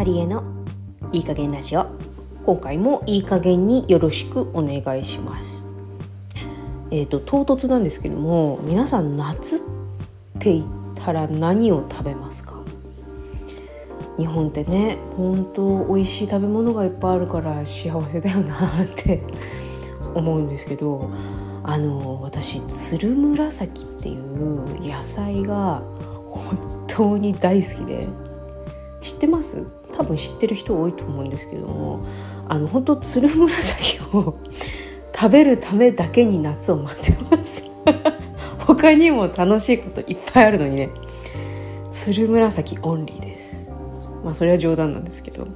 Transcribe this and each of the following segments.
マリエのいい加減ラジオ。今回もいい加減によろしくお願いします。えっ、ー、と唐突なんですけども皆さん夏って言ったら何を食べますか？日本ってね本当美味しい食べ物がいっぱいあるから幸せだよなって思うんですけどあの私つるむらさきっていう野菜が本当に大好きで知ってます？多分知ってる人多いと思うんですけどもあの本当つるむらさきを食べるためだけに夏を待ってます。他にも楽しいこといっぱいあるのにね。つるむらさきオンリーです。まあそれは冗談なんですけど。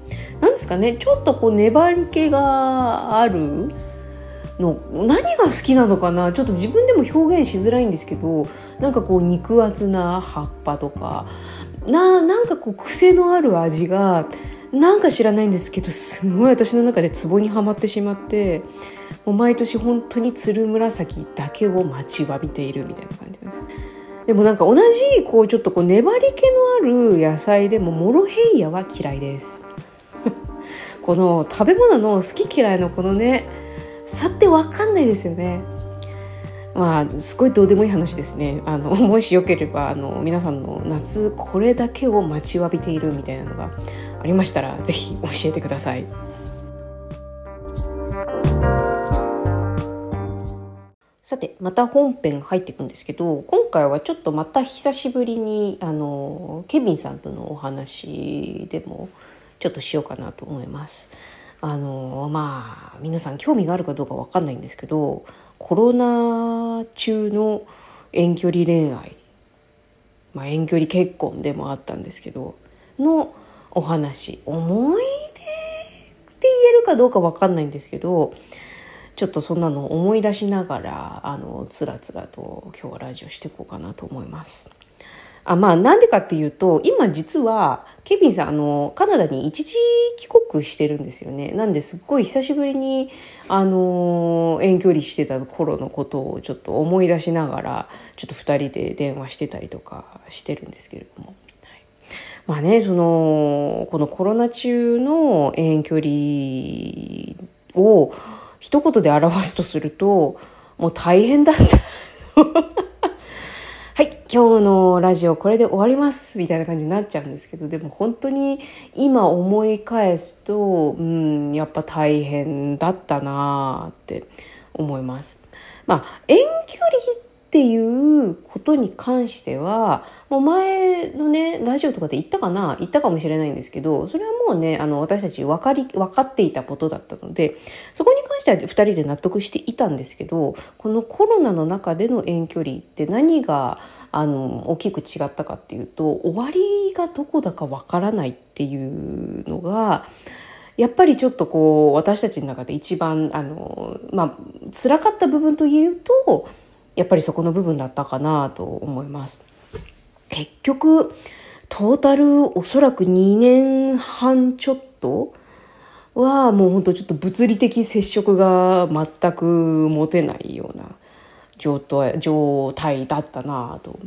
なんですかねちょっとこう粘り気があるの何が好きなのかな？ちょっと自分でも表現しづらいんですけどなんかこう肉厚な葉っぱとかななんかこう癖のある味がなんか知らないんですけどすごい私の中でツボにはまってしまってもう毎年本当につるむらさきだけを待ちわびているみたいな感じです。でもなんか同じこうちょっとこう粘り気のある野菜でもモロヘイヤは嫌いです。この食べ物の好き嫌いのこのね差って分かんないですよね。まあすごいどうでもいい話ですねあの もしよければあの皆さんの夏これだけを待ちわびているみたいなのがありましたら是非教えてください。さてまた本編入っていくんですけど今回はちょっとまた久しぶりにあのケビンさんとのお話でもちょっとしようかなと思います。あのまあ皆さん興味があるかどうか分かんないんですけどコロナ中の遠距離恋愛、まあ、遠距離結婚でもあったんですけどのお話思い出って言えるかどうか分かんないんですけどちょっとそんなの思い出しながらあのつらつらと今日はラジオしていこうかなと思います。あまあなんでかっていうと今実はケビンさんあのカナダに一時帰国してるんですよね。なんですっごい久しぶりにあの遠距離してた頃のことをちょっと思い出しながらちょっと2人で電話してたりとかしてるんですけれども。まあね、そのこのコロナ中の遠距離を一言で表すとするともう大変だった。今日のラジオこれで終わりますみたいな感じになっちゃうんですけどでも本当に今思い返すとうんやっぱ大変だったなって思います。まあ遠距離っていうことに関してはもう前のねラジオとかで言ったかな？言ったかもしれないんですけどそれはもうねあの私たち分かり分かっていたことだったのでそこに関しては2人で納得していたんですけどこのコロナの中での遠距離って何があの大きく違ったかっていうと終わりがどこだかわからないっていうのがやっぱりちょっとこう私たちの中で一番あのまあ辛かった部分というとやっぱりそこの部分だったかなと思います。結局トータルおそらく2年半ちょっとはもうほんとちょっと物理的接触が全く持てないような状態状態だったなと。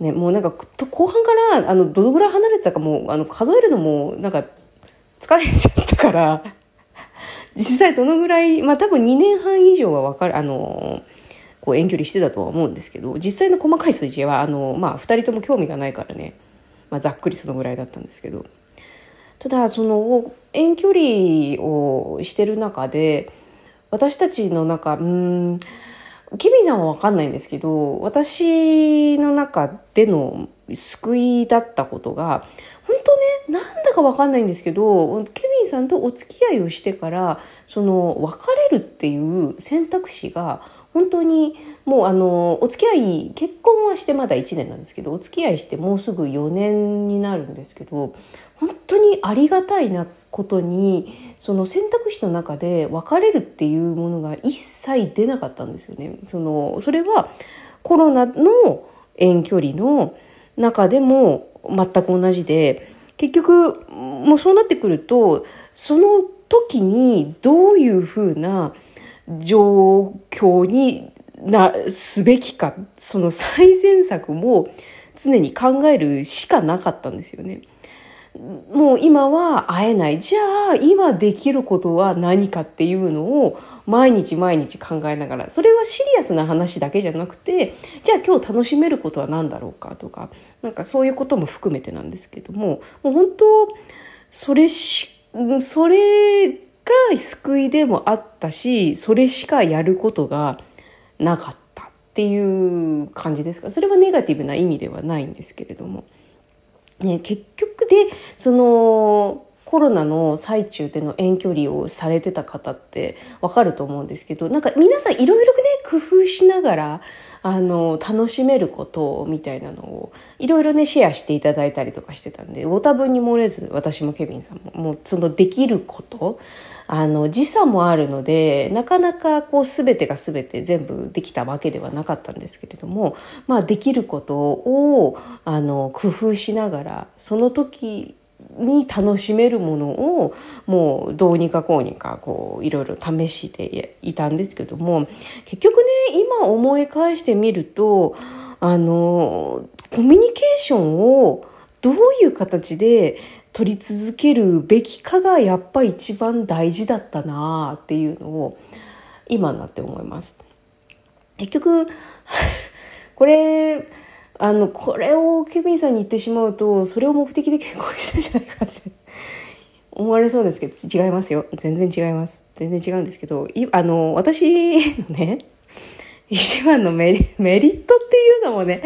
ね、もうなんか後半からあのどのぐらい離れてたかもうあの数えるのもなんか疲れちゃったから実際どのぐらいまあ多分2年半以上は分かるあのこう遠距離してたとは思うんですけど実際の細かい数字はあの、まあ、2人とも興味がないからね、まあ、ざっくりそのぐらいだったんですけど。ただその遠距離をしてる中で私たちの中うんケビンさんは分かんないんですけど私の中での救いだったことが本当ねなんだか分かんないんですけどケビンさんとお付き合いをしてからその別れるっていう選択肢が本当にもうあのお付き合い結婚はしてまだ1年なんですけどお付き合いしてもうすぐ4年になるんですけど本当にありがたいなことにその選択肢の中で別れるっていうものが一切出なかったんですよね。そのそれはコロナの遠距離の中でも全く同じで結局もうそうなってくるとその時にどういうふうな状況になすべきかその最善策も常に考えるしかなかったんですよね。もう今は会えないじゃあ今できることは何かっていうのを毎日毎日考えながらそれはシリアスな話だけじゃなくてじゃあ今日楽しめることは何だろうかとかなんかそういうことも含めてなんですけどももう本当それしそれが救いでもあったしそれしかやることがなかったっていう感じですか？それはネガティブな意味ではないんですけれども。ね、結局でそのコロナの最中での遠距離をされてた方ってわかると思うんですけどなんか皆さんいろいろね工夫しながらあの楽しめることみたいなのをいろいろねシェアしていただいたりとかしてたんでご多分に漏れず私もケビンさんももうそのできることあの時差もあるのでなかなかこう全てが全て全部できたわけではなかったんですけれども、まあ、できることをあの工夫しながらその時に楽しめるものをもうどうにかこうにかこういろいろ試していたんですけども結局ね今思い返してみるとあのコミュニケーションをどういう形で取り続けるべきかがやっぱ一番大事だったなっていうのを今になって思います。結局 これあのこれをケビンさんに言ってしまうとそれを目的で結婚したんじゃないかって。思われそうですけど違いますよ。全然違います。全然違うんですけどあの私のね一番のメリメリットっていうのもね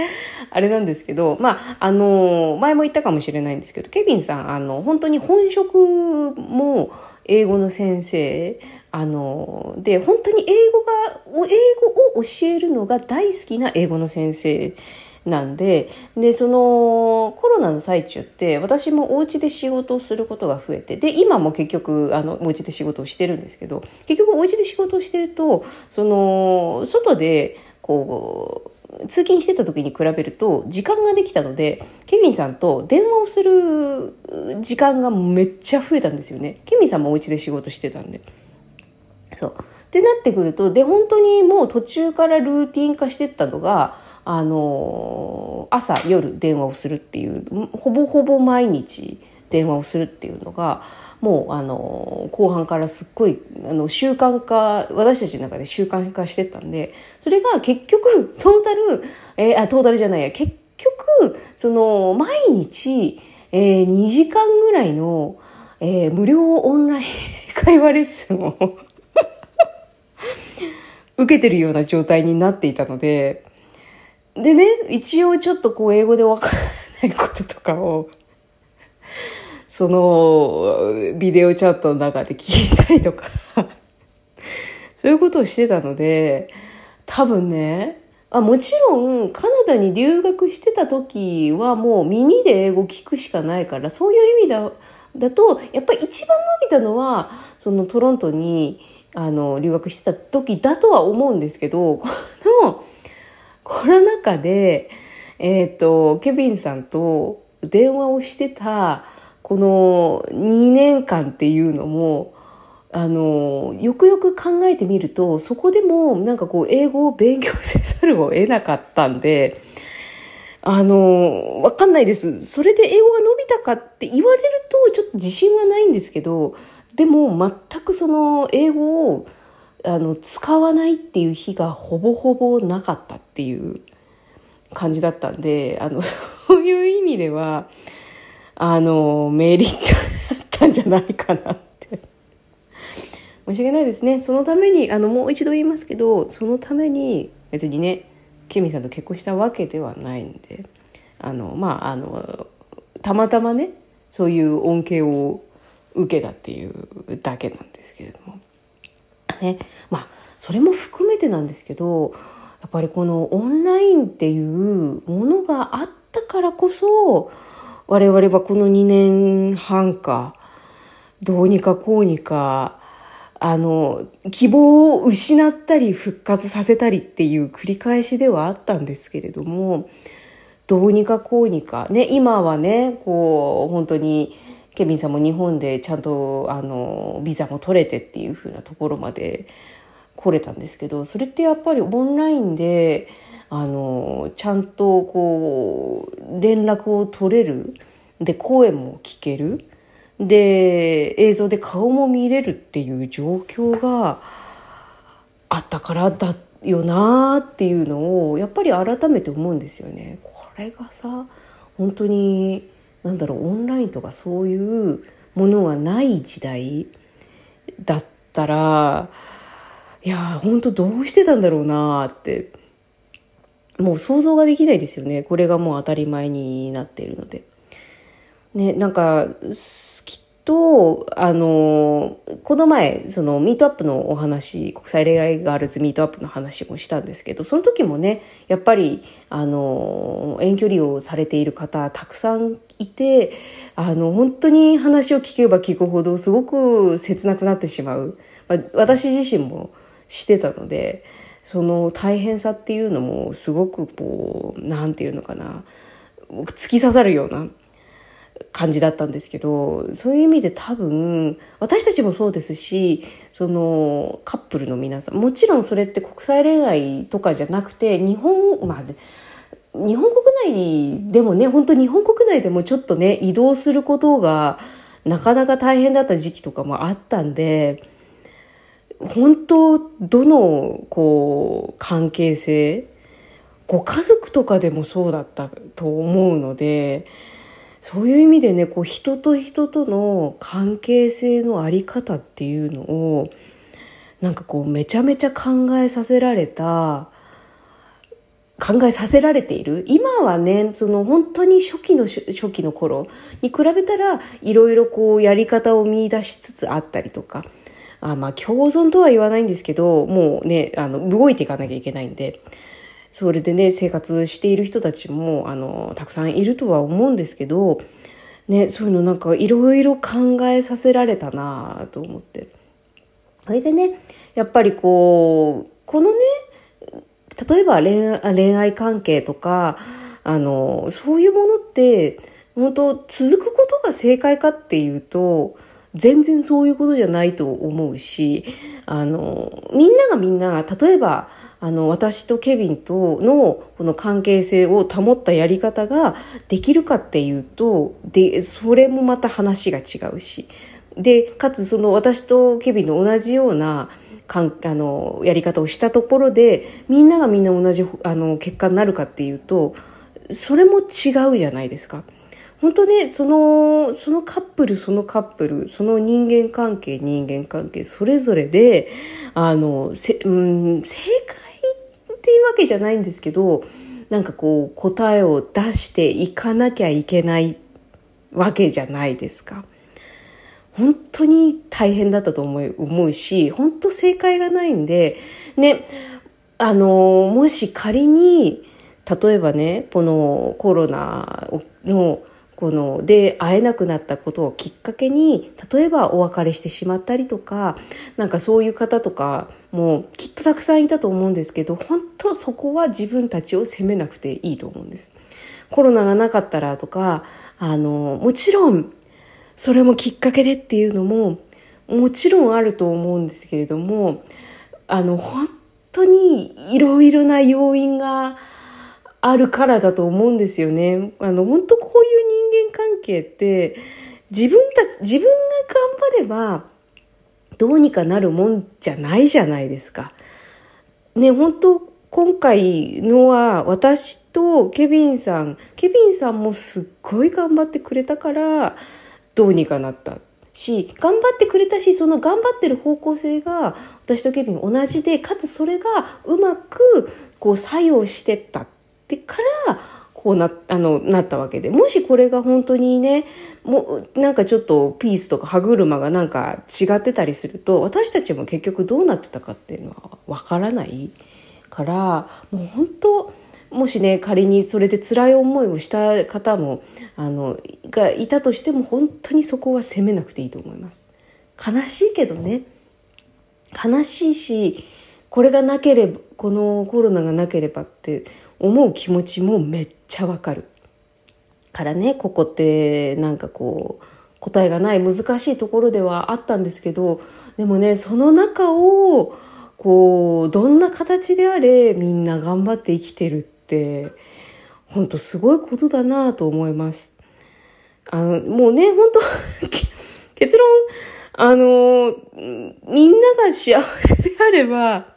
あれなんですけどまああの前も言ったかもしれないんですけどケビンさんあの本当に本職も英語の先生あので本当に英語が英語を教えるのが大好きな英語の先生なんででそのコロナの最中って私もお家で仕事をすることが増えてで今も結局あのお家で仕事をしてるんですけど結局お家で仕事をしてるとその外でこう通勤してた時に比べると時間ができたのでケビンさんと電話をする時間がめっちゃ増えたんですよね。ケビンさんもお家で仕事してたんで。そう。ってなってくるとで本当にもう途中からルーティン化してったのがあの朝夜電話をするっていうほぼほぼ毎日電話をするっていうのがもうあの後半からすっごいあの習慣化私たちの中で習慣化してったんでそれが結局トータル、えー、あトータルじゃないや結局その毎日、えー、2時間ぐらいの、えー、無料オンライン会話レッスンを 受けてるような状態になっていたのででね、一応ちょっとこう英語でわからないこととかを、そのビデオチャットの中で聞いたりとかそういうことをしてたので、多分ね、あもちろんカナダに留学してた時はもう耳で英語聞くしかないからそういう意味だだとやっぱり一番伸びたのはそのトロントにあの留学してた時だとは思うんですけどこのコロナ禍で、えっ、ー、と、ケビンさんと電話をしてた、この2年間っていうのも、あの、よくよく考えてみると、そこでもなんかこう、英語を勉強せざるを得なかったんで、あの、わかんないです。それで英語が伸びたかって言われると、ちょっと自信はないんですけど、でも全くその英語をあの使わないっていう日がほぼほぼなかったっていう感じだったんであの そういう意味ではあのメリットだったんじゃないかなって申し訳ないですねそのためにあのもう一度言いますけどそのために別にねケミさんと結婚したわけではないんであのまああのたまたまねそういう恩恵を受けたっていうだけなんですけれども。ね。まあそれも含めてなんですけどやっぱりこのオンラインっていうものがあったからこそ我々はこの2年半かどうにかこうにかあの希望を失ったり復活させたりっていう繰り返しではあったんですけれどもどうにかこうにかね今はねこう本当にケビンさんも日本でちゃんとあのビザも取れてっていう風なところまで来れたんですけどそれってやっぱりオンラインであのちゃんとこう連絡を取れるで声も聞けるで映像で顔も見れるっていう状況があったからだよなっていうのをやっぱり改めて思うんですよね。これがさ本当になんだろうオンラインとかそういうものがない時代だったらいやほんとどうしてたんだろうなってもう想像ができないですよねこれがもう当たり前になっているので。ね、なんかきっとあのこの前そのミートアップのお話国際恋愛ガールズミートアップの話もしたんですけどその時もねやっぱりあの遠距離をされている方たくさんいてあの本当に話を聞けば聞くほどすごく切なくなってしまう、まあ、私自身もしてたのでその大変さっていうのもすごくこう何て言うのかな突き刺さるような感じだったんですけどそういう意味で多分私たちもそうですしそのカップルの皆さんもちろんそれって国際恋愛とかじゃなくて日本まあ日本国内でもね本当日本国内でもちょっとね移動することがなかなか大変だった時期とかもあったんで本当どのこう関係性ご家族とかでもそうだったと思うので。そういう意味でねこう人と人との関係性の在り方っていうのをなんかこうめちゃめちゃ考えさせられた考えさせられている。今はねその本当に初期の初期の頃に比べたらいろいろこうやり方を見出しつつあったりとかあまあ共存とは言わないんですけどもうねあの動いていかなきゃいけないんで。それでね生活している人たちもあのたくさんいるとは思うんですけど、ね、そういうのなんかいろいろ考えさせられたなと思って。それでねやっぱりこうこのね例えば恋愛関係とかあのそういうものって本当続くことが正解かっていうと全然そういうことじゃないと思うしあのみんながみんな例えばあの私とケビンとのこの関係性を保ったやり方ができるかっていうとでそれもまた話が違うしでかつその私とケビンの同じようなかんあのやり方をしたところでみんながみんな同じあの結果になるかっていうとそれも違うじゃないですか。本当ねそのそのカップルそのカップルその人間関係人間関係それぞれであのせ、うん、正解っていうわけじゃないんですけどなんかこう答えを出していかなきゃいけないわけじゃないですか。本当に大変だったと思う思うし本当正解がないんでねあのもし仮に例えばねこのコロナのこので会えなくなったことをきっかけに例えばお別れしてしまったりとかなんかそういう方とかもとたくさんいたと思うんですけど本当そこは自分たちを責めなくていいと思うんです。コロナがなかったらとかあのもちろんそれもきっかけでっていうのももちろんあると思うんですけれどもあの本当にいろいろな要因があるからだと思うんですよね。あの本当こういう人間関係って自分たち自分が頑張ればどうにかなるもんじゃないじゃないですか。ね本当今回のは私とケビンさんケビンさんもすっごい頑張ってくれたからどうにかなったし頑張ってくれたしその頑張ってる方向性が私とケビン同じでかつそれがうまくこう作用してったってからこうなあのなったわけでもしこれが本当にねもうなんかちょっとピースとか歯車がなんか違ってたりすると私たちも結局どうなってたかっていうのはわからないからもう本当もしね仮にそれで辛い思いをした方もあのがいたとしても本当にそこは責めなくていいと思います。悲しいけどね悲しいしこれがなければこのコロナがなければって思う気持ちもめっちゃわかるからねここってなんかこう答えがない難しいところではあったんですけどでもねその中をこうどんな形であれみんな頑張って生きてるって本当すごいことだなと思います。あの、もうね、本当 結論、あの、みんなが幸せであれば、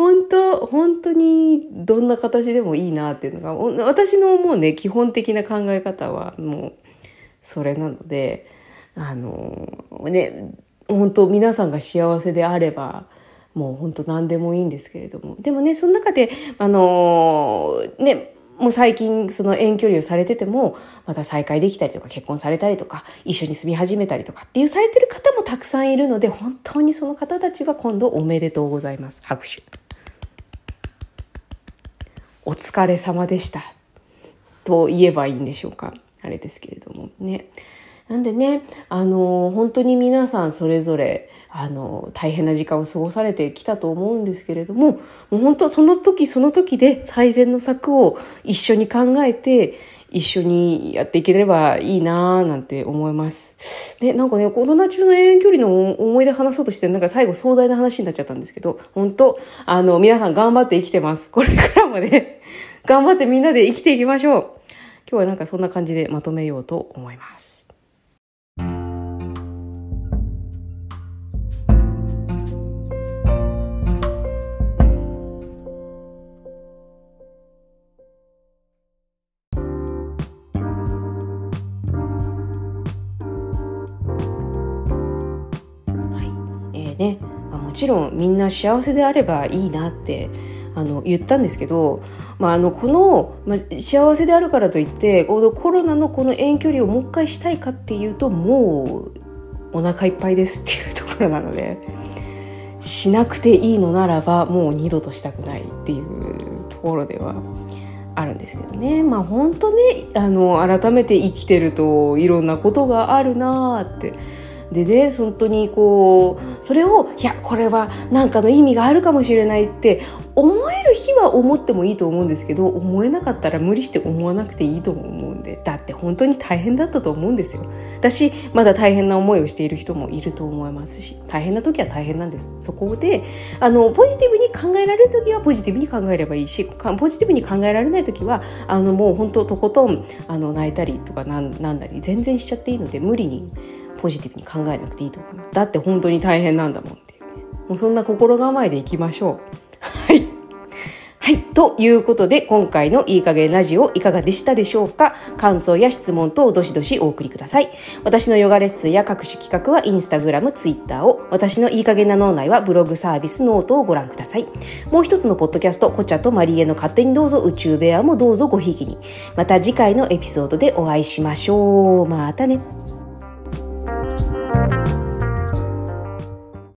本当、本当にどんな形でもいいなっていうのが、私のもうね、基本的な考え方はもう、それなので、あの、ね、本当皆さんが幸せであれば、もう本当何でもいいんですけれども。でもね、その中で、あの、ね、もう最近その遠距離をされててもまた再会できたりとか結婚されたりとか一緒に住み始めたりとかっていうされてる方もたくさんいるので本当にその方たちは今度おめでとうございます拍手お疲れ様でした。と言えばいいんでしょうか。あれですけれどもね。なんでねあの本当に皆さんそれぞれあの大変な時間を過ごされてきたと思うんですけれどももう本当その時その時で最善の策を一緒に考えて一緒にやっていければいいなーなんて思います。で、なんかね、コロナ中の遠距離の思い出話そうとして、なんか最後壮大な話になっちゃったんですけど、本当あの、皆さん頑張って生きてます。これからもね、頑張ってみんなで生きていきましょう。今日はなんかそんな感じでまとめようと思います。ね、もちろんみんな幸せであればいいなってあの言ったんですけど、まあ、あのこの、まあ、幸せであるからといってこのコロナのこの遠距離をもう一回したいかっていうともうお腹いっぱいですっていうところなのでしなくていいのならばもう二度としたくないっていうところではあるんですけどねまあ本当ねあの改めて生きてるといろんなことがあるなーって。でね本当にこうそれをいやこれは何かの意味があるかもしれないって思える日は思ってもいいと思うんですけど思えなかったら無理して思わなくていいと思うんでだって本当に大変だったと思うんですよ。私まだ大変な思いをしている人もいると思いますし大変な時は大変なんです。そこであのポジティブに考えられる時はポジティブに考えればいいしポジティブに考えられない時はあのもう本当とことんあの泣いたりとかなんなんだり全然しちゃっていいので無理にポジティブに考えなくていいと思うだって本当に大変なんだもんっていうねもうそんな心構えでいきましょうはいはい。ということで、今回のいい加減ラジオいかがでしたでしょうか感想や質問等どしどしお送りください。私のヨガレッスンや各種企画はインスタグラム、ツイッターを、私のいい加減な脳内はブログサービスノートをご覧ください。もう一つのポッドキャスト、コチャとマリエの勝手にどうぞ宇宙ベアもどうぞごひいきに。また次回のエピソードでお会いしましょう。またね。